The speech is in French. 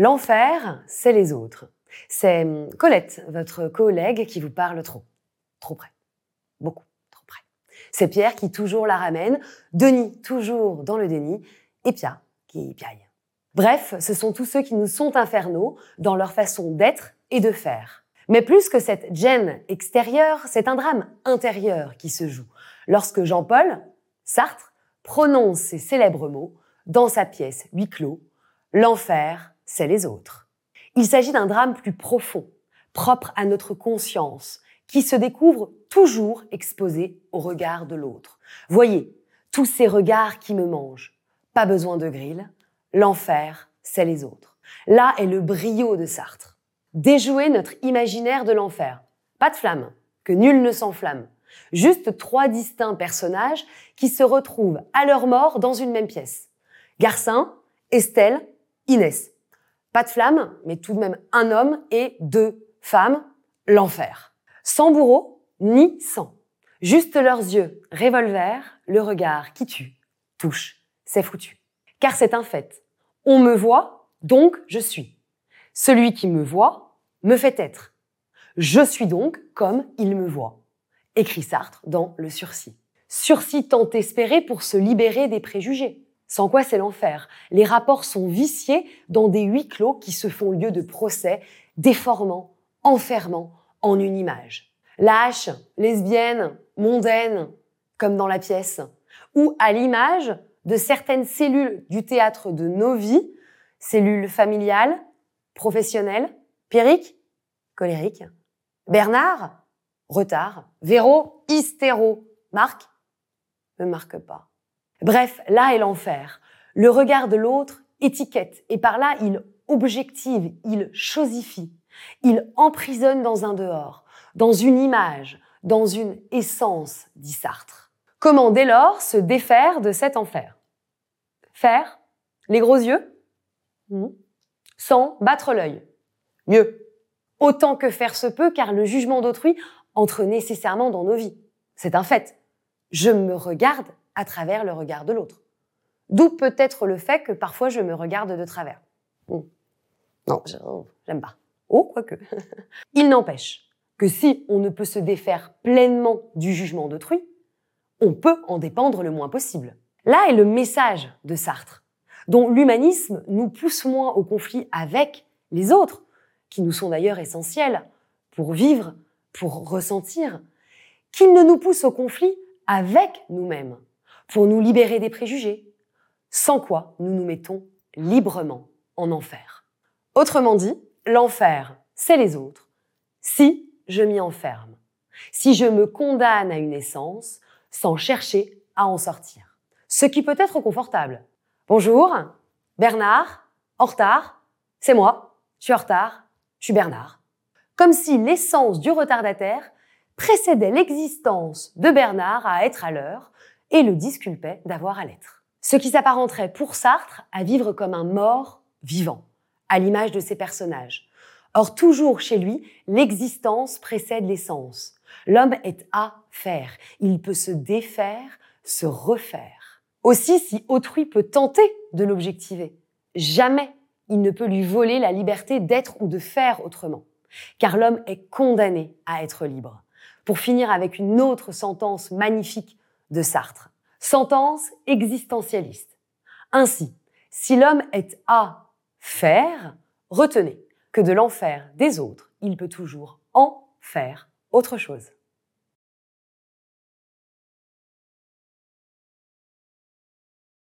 L'enfer, c'est les autres. C'est hum, Colette, votre collègue, qui vous parle trop. Trop près. Beaucoup, trop près. C'est Pierre qui toujours la ramène, Denis toujours dans le déni, et Pia qui piaille. Bref, ce sont tous ceux qui nous sont infernaux dans leur façon d'être et de faire. Mais plus que cette gêne extérieure, c'est un drame intérieur qui se joue lorsque Jean-Paul, Sartre, prononce ces célèbres mots dans sa pièce huis clos, L'enfer, c'est les autres. Il s'agit d'un drame plus profond, propre à notre conscience, qui se découvre toujours exposé au regard de l'autre. Voyez, tous ces regards qui me mangent. Pas besoin de grille. L'enfer, c'est les autres. Là est le brio de Sartre. Déjouer notre imaginaire de l'enfer. Pas de flamme, que nul ne s'enflamme. Juste trois distincts personnages qui se retrouvent à leur mort dans une même pièce. Garcin, Estelle, Inès. Pas de flamme, mais tout de même un homme et deux femmes, l'enfer. Sans bourreau, ni sang. Juste leurs yeux, revolver, le regard qui tue, touche, c'est foutu. Car c'est un fait. On me voit, donc je suis. Celui qui me voit me fait être. Je suis donc comme il me voit. Écrit Sartre dans Le Sursis. Sursis tant espéré pour se libérer des préjugés. Sans quoi c'est l'enfer. Les rapports sont viciés dans des huis clos qui se font lieu de procès, déformant, enfermant en une image. Lâche, lesbienne, mondaine, comme dans la pièce, ou à l'image de certaines cellules du théâtre de nos vies, cellules familiales, professionnelles, périques, colériques. Bernard, retard. Véro, hystéro. Marc, ne marque pas. Bref, là est l'enfer. Le regard de l'autre étiquette et par là il objective, il chosifie, il emprisonne dans un dehors, dans une image, dans une essence, dit Sartre. Comment dès lors se défaire de cet enfer? Faire Les gros yeux? Sans battre l'œil? Mieux. Autant que faire se peut car le jugement d'autrui entre nécessairement dans nos vies. C'est un fait. Je me regarde à travers le regard de l'autre. D'où peut-être le fait que parfois je me regarde de travers. Hmm. Non, j'aime pas. Oh, quoique. Il n'empêche que si on ne peut se défaire pleinement du jugement d'autrui, on peut en dépendre le moins possible. Là est le message de Sartre, dont l'humanisme nous pousse moins au conflit avec les autres, qui nous sont d'ailleurs essentiels pour vivre, pour ressentir, qu'il ne nous pousse au conflit avec nous-mêmes pour nous libérer des préjugés, sans quoi nous nous mettons librement en enfer. Autrement dit, l'enfer, c'est les autres, si je m'y enferme, si je me condamne à une essence sans chercher à en sortir. Ce qui peut être confortable. Bonjour, Bernard, en retard, c'est moi, je suis en retard, je suis Bernard. Comme si l'essence du retardataire précédait l'existence de Bernard à être à l'heure et le disculpait d'avoir à l'être. Ce qui s'apparenterait pour Sartre à vivre comme un mort vivant, à l'image de ses personnages. Or, toujours chez lui, l'existence précède l'essence. L'homme est à faire. Il peut se défaire, se refaire. Aussi, si autrui peut tenter de l'objectiver, jamais il ne peut lui voler la liberté d'être ou de faire autrement. Car l'homme est condamné à être libre. Pour finir avec une autre sentence magnifique de Sartre. Sentence existentialiste. Ainsi, si l'homme est à faire, retenez que de l'enfer des autres, il peut toujours en faire autre chose.